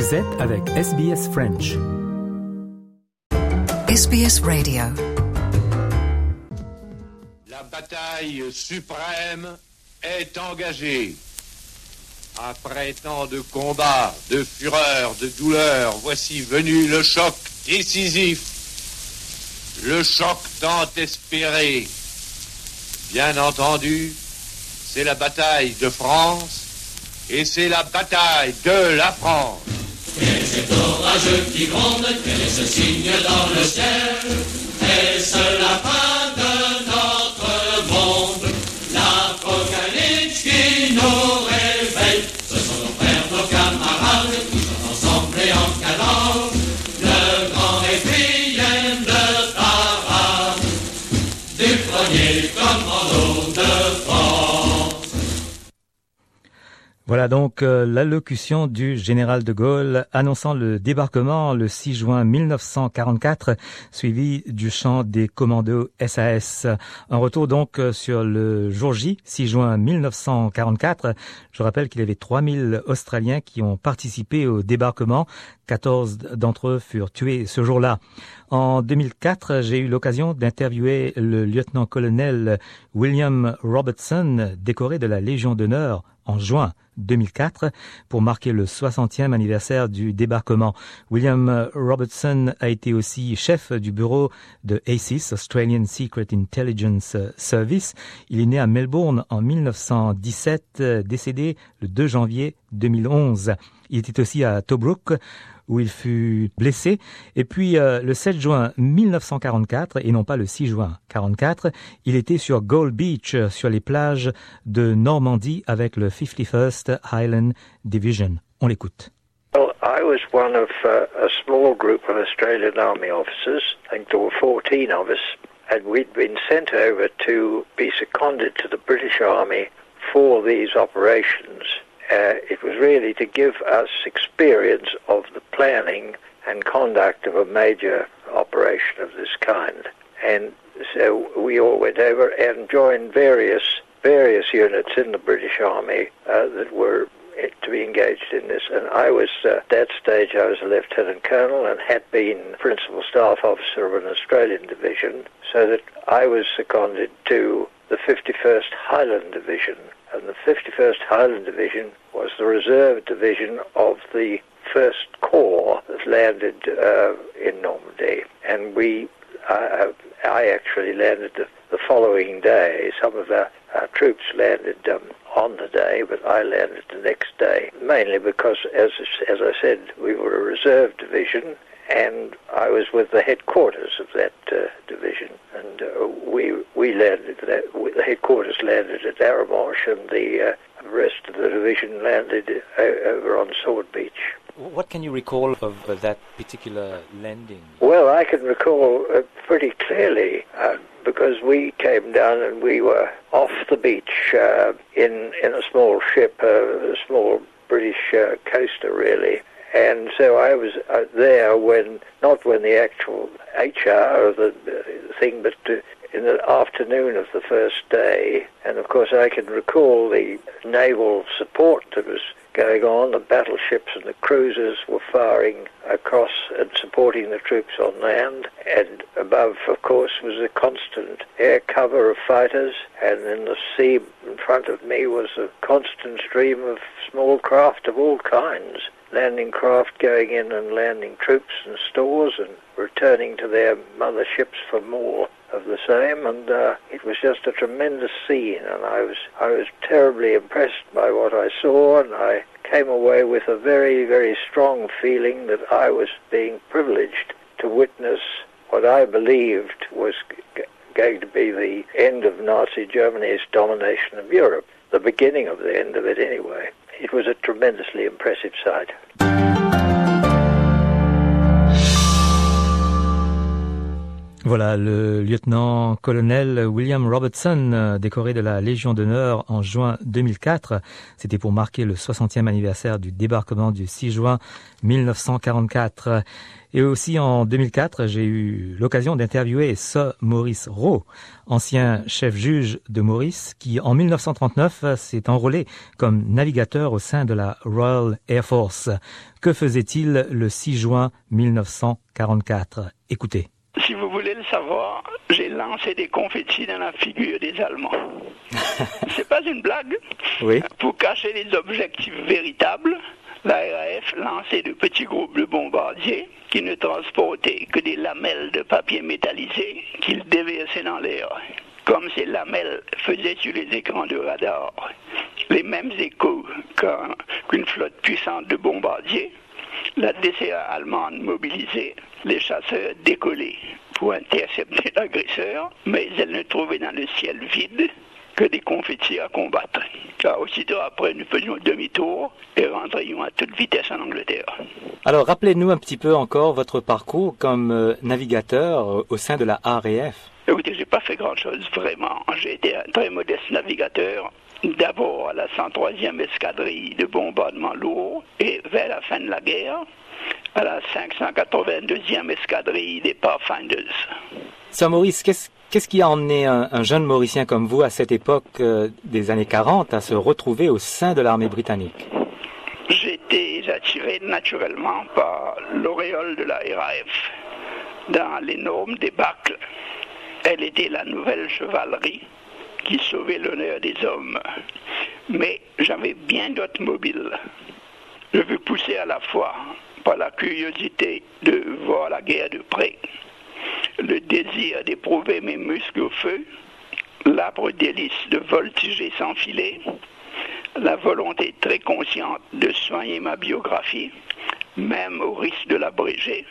Vous êtes avec SBS French. SBS Radio. La bataille suprême est engagée. Après tant de combats, de fureur, de douleur, voici venu le choc décisif. Le choc tant espéré. Bien entendu, c'est la bataille de France et c'est la bataille de la France. Et orageux qui gronde, est ce signe dans le ciel. Est-ce la fin Voilà donc euh, l'allocution du général de Gaulle annonçant le débarquement le 6 juin 1944, suivi du chant des commandos SAS. Un retour donc euh, sur le jour J, 6 juin 1944. Je rappelle qu'il y avait 3000 Australiens qui ont participé au débarquement. 14 d'entre eux furent tués ce jour-là. En 2004, j'ai eu l'occasion d'interviewer le lieutenant-colonel William Robertson, décoré de la Légion d'honneur en juin 2004 pour marquer le 60e anniversaire du débarquement. William Robertson a été aussi chef du bureau de ACIS, Australian Secret Intelligence Service. Il est né à Melbourne en 1917, décédé le 2 janvier 2011. Il était aussi à Tobruk où il fut blessé. Et puis euh, le 7 juin 1944, et non pas le 6 juin 44, il était sur Gold Beach, sur les plages de Normandie avec le 51st Highland Division. On l'écoute. Well, I was one of uh, a small group of Australian Army officers. I think there were 14 of us. And we'd been sent over to be seconded to the British Army for these operations. Uh, it was really to give us experience of the planning and conduct of a major operation of this kind. And so we all went over and joined various various units in the British Army uh, that were to be engaged in this. And I was, uh, at that stage, I was a lieutenant colonel and had been principal staff officer of an Australian division, so that I was seconded to the 51st Highland Division. And the 51st Highland Division was the reserve division of the 1st Corps that landed uh, in Normandy. And we, uh, I actually landed the, the following day. Some of our, our troops landed um, on the day, but I landed the next day, mainly because, as, as I said, we were a reserve division and I was with the headquarters of that uh, division, and uh, we we landed that the headquarters landed at Aramosh, and the uh, rest of the division landed uh, over on Sword Beach. What can you recall of uh, that particular landing? Well, I can recall uh, pretty clearly because we came down and we were off the beach in in a small ship, a small British coaster, really and so I was uh, there when, not when the actual HR of the uh, thing, but uh, in the afternoon of the first day. And of course, I can recall the naval support that was going on. The battleships and the cruisers were firing across and supporting the troops on land. And above, of course, was a constant air cover of fighters. And in the sea front of me was a constant stream of small craft of all kinds landing craft going in and landing troops and stores and returning to their mother ships for more of the same. And uh, it was just a tremendous scene and I was I was terribly impressed by what I saw and I came away with a very very strong feeling that I was being privileged to witness what I believed was going to be the end of Nazi Germany's domination of Europe the beginning of the end of it anyway it was a tremendously impressive sight. Voilà, le lieutenant-colonel William Robertson, euh, décoré de la Légion d'honneur en juin 2004. C'était pour marquer le 60e anniversaire du débarquement du 6 juin 1944. Et aussi en 2004, j'ai eu l'occasion d'interviewer Sir Maurice Rowe, ancien chef-juge de Maurice, qui en 1939 s'est enrôlé comme navigateur au sein de la Royal Air Force. Que faisait-il le 6 juin 1944 Écoutez. Si vous voulez le savoir, j'ai lancé des confettis dans la figure des Allemands. C'est pas une blague. Oui. Pour cacher les objectifs véritables, la RAF lançait de petits groupes de bombardiers qui ne transportaient que des lamelles de papier métallisé qu'ils déversaient dans l'air. Comme ces lamelles faisaient sur les écrans de radar les mêmes échos qu'une flotte puissante de bombardiers, la DCA allemande mobilisée, les chasseurs décollaient pour intercepter l'agresseur, mais elle ne trouvait dans le ciel vide que des confettis à combattre. Car aussitôt après, nous faisions demi-tour et rentrions à toute vitesse en Angleterre. Alors, rappelez-nous un petit peu encore votre parcours comme euh, navigateur euh, au sein de la RAF. Écoutez, j'ai pas fait grand-chose vraiment. J'ai été un très modeste navigateur d'abord à la 103e escadrille de bombardement lourd et vers la fin de la guerre à la 582e escadrille des Pathfinders. Sir Maurice, qu'est-ce qui a emmené un, jeune Mauricien comme vous à cette époque euh, des années 40 à se retrouver au sein de l'armée britannique? J'étais attiré naturellement par l'auréole de la RAF dans l'énorme débâcle. Elle était la nouvelle chevalerie qui sauvait l'honneur des hommes. Mais j'avais bien d'autres mobiles. Je veux pousser à la fois par la curiosité de voir la guerre de près, le désir d'éprouver mes muscles au feu, l'arbre délice de voltiger sans filet, la volonté très consciente de soigner ma biographie, même au risque de l'abréger.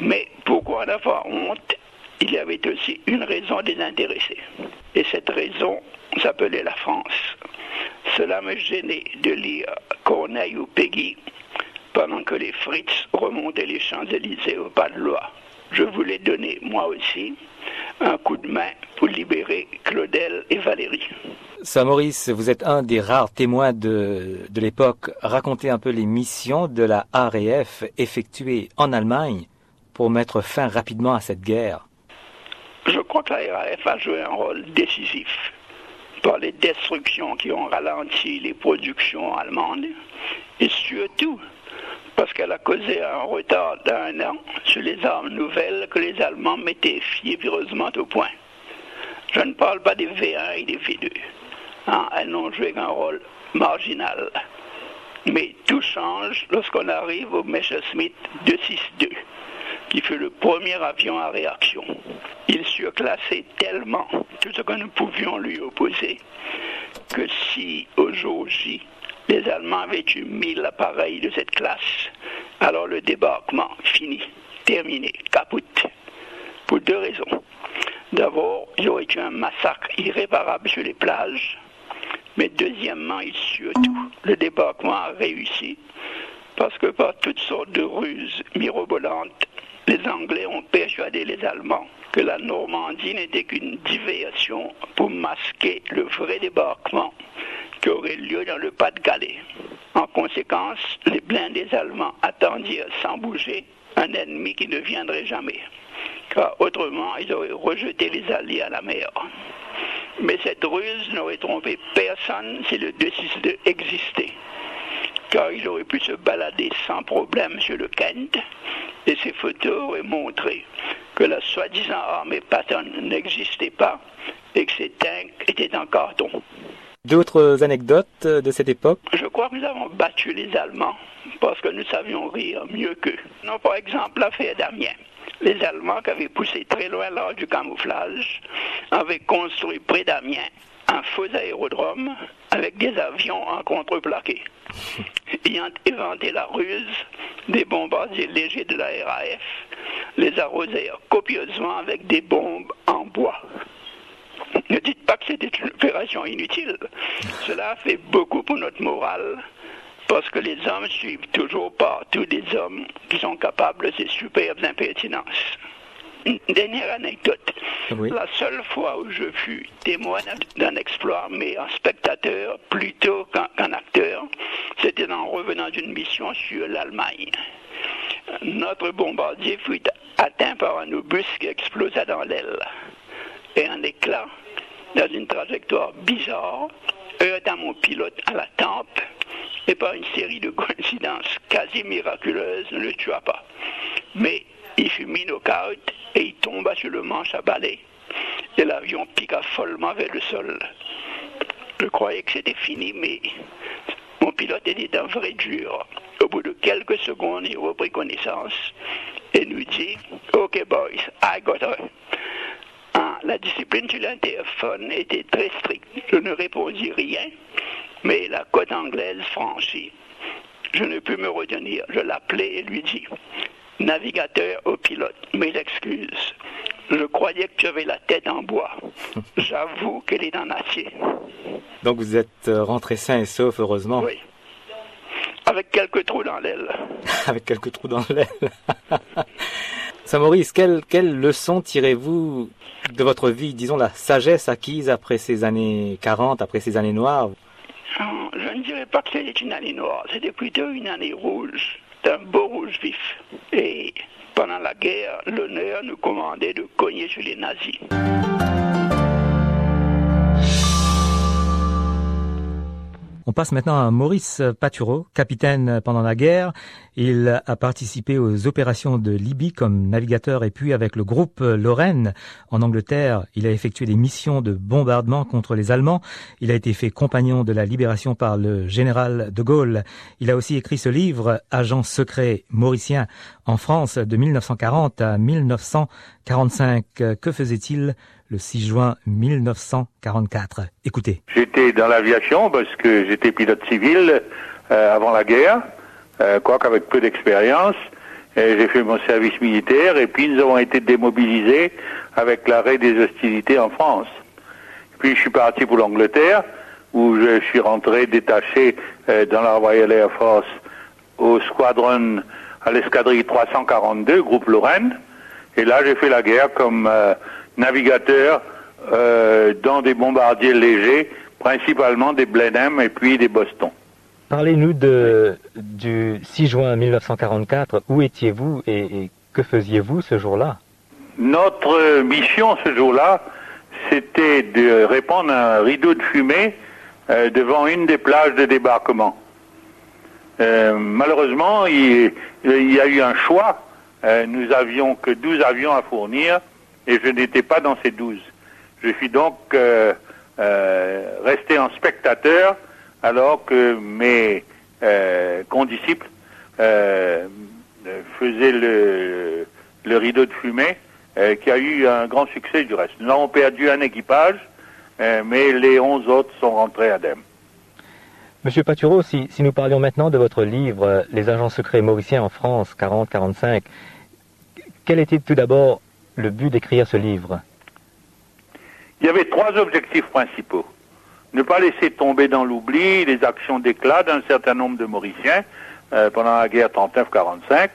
Mais pourquoi avoir honte il y avait aussi une raison désintéressée. Et cette raison s'appelait la France. Cela me gênait de lire Corneille ou Peggy pendant que les Fritz remontaient les Champs-Élysées au pas de loi. Je voulais donner, moi aussi, un coup de main pour libérer Claudel et Valérie. Ça, Maurice, vous êtes un des rares témoins de, l'époque. Racontez un peu les missions de la RAF effectuées en Allemagne pour mettre fin rapidement à cette guerre. Je crois que la RAF a joué un rôle décisif par les destructions qui ont ralenti les productions allemandes et surtout parce qu'elle a causé un retard d'un an sur les armes nouvelles que les Allemands mettaient fiévreusement au point. Je ne parle pas des V1 et des V2. Hein, elles n'ont joué qu'un rôle marginal. Mais tout change lorsqu'on arrive au Messerschmitt 262 qui fut le premier avion à réaction. Il surclassait tellement tout ce que nous pouvions lui opposer que si au jour J, les Allemands avaient eu mille appareils de cette classe, alors le débarquement fini, terminé, caput. Pour deux raisons. D'abord, il y aurait eu un massacre irréparable sur les plages. Mais deuxièmement et surtout, le débarquement a réussi parce que par toutes sortes de ruses mirobolantes, les Anglais ont persuadé les Allemands que la Normandie n'était qu'une diversion pour masquer le vrai débarquement qui aurait lieu dans le Pas-de-Calais. En conséquence, les blindés allemands attendirent sans bouger un ennemi qui ne viendrait jamais, car autrement ils auraient rejeté les Alliés à la mer. Mais cette ruse n'aurait trompé personne si le 262 existait car il aurait pu se balader sans problème sur le Kent, et ces photos auraient montré que la soi-disant armée Patton n'existait pas et que ces tanks étaient en carton. D'autres anecdotes de cette époque? Je crois que nous avons battu les Allemands parce que nous savions rire mieux qu'eux. Non, par exemple, l'affaire d'Amiens. Les Allemands qui avaient poussé très loin l'art du camouflage avaient construit près d'Amiens un faux aérodrome avec des avions en contreplaqué. Ayant inventé la ruse, des bombardiers légers de la RAF les arrosèrent copieusement avec des bombes en bois. Ne dites pas que c'était une opération inutile. Cela fait beaucoup pour notre morale, parce que les hommes suivent toujours partout des hommes qui sont capables de ces superbes impertinences. Une dernière anecdote. Oui. La seule fois où je fus témoin d'un exploit, mais en spectateur plutôt qu'en acteur, c'était en revenant d'une mission sur l'Allemagne. Notre bombardier fut atteint par un obus qui explosa dans l'aile. Et un éclat, dans une trajectoire bizarre, heurta mon pilote à la tempe et par une série de coïncidences quasi miraculeuses ne le tua pas. Mais il fut mis knock-out et il tomba sur le manche à balai. Et l'avion piqua follement vers le sol. Je croyais que c'était fini, mais mon pilote était un vrai dur. Au bout de quelques secondes, il reprit connaissance et nous dit OK, boys, I got her. La discipline sur l'interphone était très stricte. Je ne répondis rien, mais la côte anglaise franchie. Je ne pus me retenir. Je l'appelai et lui dis Navigateur au pilote, mes excuses. Je croyais que tu avais la tête en bois. J'avoue qu'elle est en acier. Donc vous êtes euh, rentré sain et sauf, heureusement, Oui. Avec quelques trous dans l'aile. avec quelques trous dans l'aile. Saint-Maurice, quelle, quelle leçon tirez-vous de votre vie, disons la sagesse acquise après ces années 40, après ces années noires? Ah, Je ne dirais pas que c'était une année noire, c'était plutôt une année rouge, d'un beau rouge vif. Et pendant la guerre, l'honneur nous commandait de cogner sur les nazis. Passe maintenant à Maurice Patureau, capitaine pendant la guerre. Il a participé aux opérations de Libye comme navigateur et puis avec le groupe Lorraine en Angleterre, il a effectué des missions de bombardement contre les Allemands. Il a été fait compagnon de la libération par le général de Gaulle. Il a aussi écrit ce livre, Agent secret mauricien en France de 1940 à 1945. Que faisait-il le 6 juin 1944 Écoutez. J'étais dans l'aviation parce que j'étais pilote civil euh, avant la guerre, euh, quoique avec peu d'expérience. J'ai fait mon service militaire et puis nous avons été démobilisés avec l'arrêt des hostilités en France. Puis je suis parti pour l'Angleterre où je suis rentré détaché euh, dans la Royal Air Force au squadron à l'escadrille 342, groupe Lorraine. Et là, j'ai fait la guerre comme euh, navigateur euh, dans des bombardiers légers, principalement des Blenheim et puis des Boston. Parlez-nous de, du 6 juin 1944. Où étiez-vous et, et que faisiez-vous ce jour-là? Notre mission ce jour-là, c'était de répandre un rideau de fumée euh, devant une des plages de débarquement. Euh, malheureusement, il, il y a eu un choix. Euh, nous avions que 12 avions à fournir et je n'étais pas dans ces 12. Je suis donc euh, euh, resté en spectateur alors que mes euh, condisciples faisaient le, rideau de fumée qui a eu un grand succès du reste. Nous avons perdu un équipage, mais les 11 autres sont rentrés indemnes. Monsieur Patureau, si, nous parlions maintenant de votre livre Les agents secrets mauriciens en France 40-45, quel était tout d'abord le but d'écrire ce livre Il y avait trois objectifs principaux. Ne pas laisser tomber dans l'oubli les actions d'éclat d'un certain nombre de Mauriciens euh, pendant la guerre 39-45.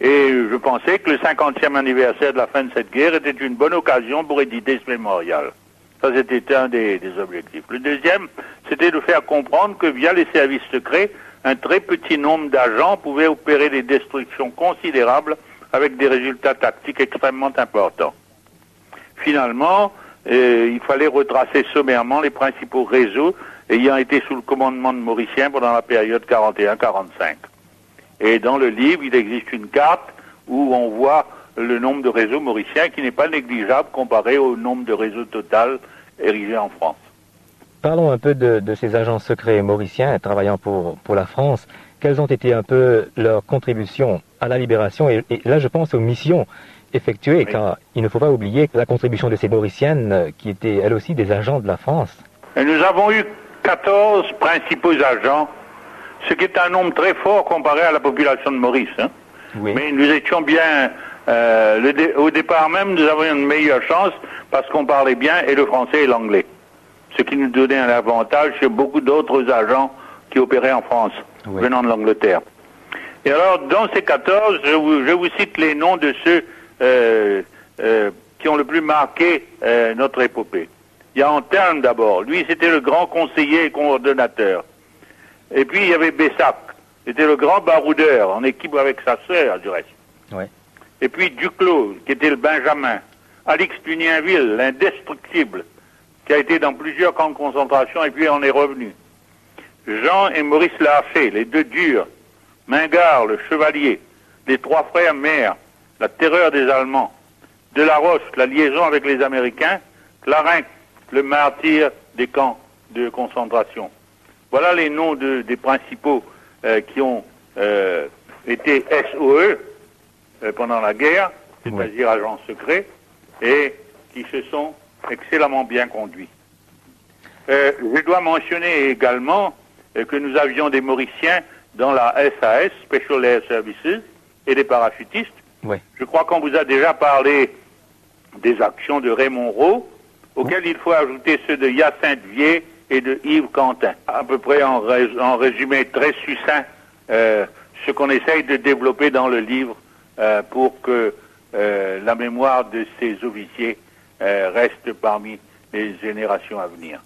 Et je pensais que le 50e anniversaire de la fin de cette guerre était une bonne occasion pour éditer ce mémorial. Ça, c'était un des, des objectifs. Le deuxième, c'était de faire comprendre que via les services secrets, un très petit nombre d'agents pouvaient opérer des destructions considérables avec des résultats tactiques extrêmement importants. Finalement, euh, il fallait retracer sommairement les principaux réseaux ayant été sous le commandement de Mauriciens pendant la période 41-45. Et dans le livre, il existe une carte où on voit le nombre de réseaux mauriciens qui n'est pas négligeable comparé au nombre de réseaux total érigés en France. Parlons un peu de, de ces agents secrets mauriciens travaillant pour, pour la France. Quelles ont été un peu leurs contributions à la libération et, et là, je pense aux missions effectuées, Oui. car il ne faut pas oublier la contribution de ces mauriciennes euh, qui étaient elles aussi des agents de la France. Et nous avons eu 14 principaux agents, ce qui est un nombre très fort comparé à la population de Maurice. hein. Oui. Mais nous étions bien, euh, le dé- au départ même, nous avions une meilleure chance parce qu'on parlait bien et le français et l'anglais. Ce qui nous donnait un avantage sur beaucoup d'autres agents qui opéraient en France, Oui. venant de l'Angleterre. Et alors, dans ces 14, je vous, je vous cite les noms de ceux euh, euh, qui ont le plus marqué euh, notre épopée. Il y a Anterne d'abord. Lui, c'était le grand conseiller et coordonnateur. Et puis, il y avait Bessac. C'était le grand baroudeur, en équipe avec sa sœur, du reste. Ouais. Et puis Duclos, qui était le Benjamin. Alix Tunienville, l'indestructible, qui a été dans plusieurs camps de concentration et puis en est revenu. Jean et Maurice Larcher, les deux durs. Mingard, le chevalier. Les trois frères mères, la terreur des Allemands. De la liaison avec les Américains. Clarin, le martyr des camps de concentration. Voilà les noms de- des principaux euh, qui ont euh, été SOE euh, pendant la guerre, c'est-à-dire agents secrets, et qui se sont excellemment bien conduits. Je dois mentionner également que nous avions des Mauriciens dans la SAS, Special Air Services, et des parachutistes. Ouais. Je crois qu'on vous a déjà parlé des actions de Raymond Rowe, auxquelles il faut ajouter ceux de Hyacinthe Vier et de Yves Quentin. À peu près en, rés- en résumé très succinct, euh, ce qu'on essaye de développer dans le livre euh, pour que euh, la mémoire de ces officiers euh, reste parmi les générations à venir.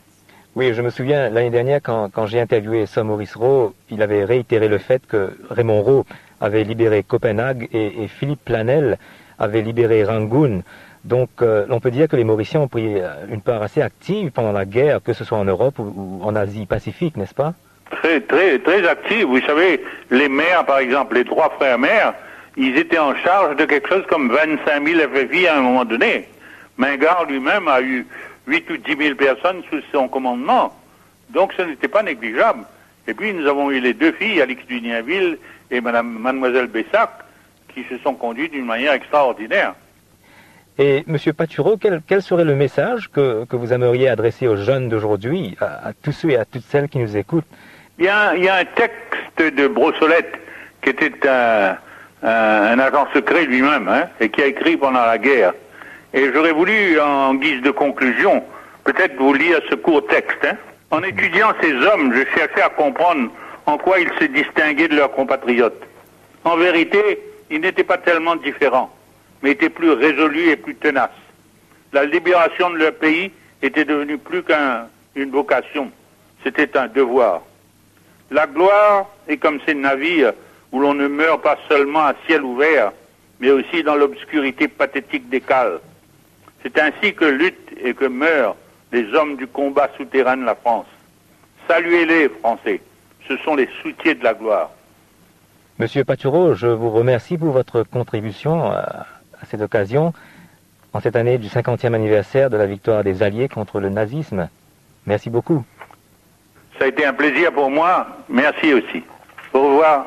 Oui, je me souviens l'année dernière quand, j'ai interviewé Sir Maurice Rowe, il avait réitéré le fait que Raymond Rowe avait libéré Copenhague et, Philippe Planel avait libéré Rangoon. Donc euh, on peut dire que les Mauriciens ont pris euh, une part assez active pendant la guerre, que ce soit en Europe ou, en Asie-Pacifique, n'est-ce pas? Très, très, très actifs. Vous savez, les maires, par exemple, les trois frères maires, ils étaient en charge de quelque chose comme 25 000 FFI à un moment donné. Mingard lui-même a eu 8 ou 10 000 personnes sous son commandement. Donc ce n'était pas négligeable. Et puis nous avons eu les deux filles, Alix Dunienville et Madame, Mademoiselle Bessac, qui se sont conduites d'une manière extraordinaire. Et Monsieur Patureau, quel, quel serait le message que, que vous aimeriez adresser aux jeunes d'aujourd'hui, à, à tous ceux et à toutes celles qui nous écoutent? Il y, a, il y a un texte de Brossolette qui était un, un, un agent secret lui-même hein, et qui a écrit pendant la guerre. Et j'aurais voulu, en guise de conclusion, peut-être vous lire ce court texte. hein. En étudiant ces hommes, je cherchais à comprendre en quoi ils se distinguaient de leurs compatriotes. En vérité, ils n'étaient pas tellement différents, mais étaient plus résolus et plus tenaces. La libération de leur pays était devenue plus qu'une vocation, c'était un devoir. La gloire est comme ces navires où l'on ne meurt pas seulement à ciel ouvert, mais aussi dans l'obscurité pathétique des cales. C'est ainsi que luttent et que meurent les hommes du combat souterrain de la France. Saluez-les, Français. Ce sont les soutiers de la gloire. Monsieur Patureau, je vous remercie pour votre contribution à, à cette occasion, en cette année du 50e anniversaire de la victoire des Alliés contre le nazisme. Merci beaucoup. Ça a été un plaisir pour moi. Merci aussi. Au revoir.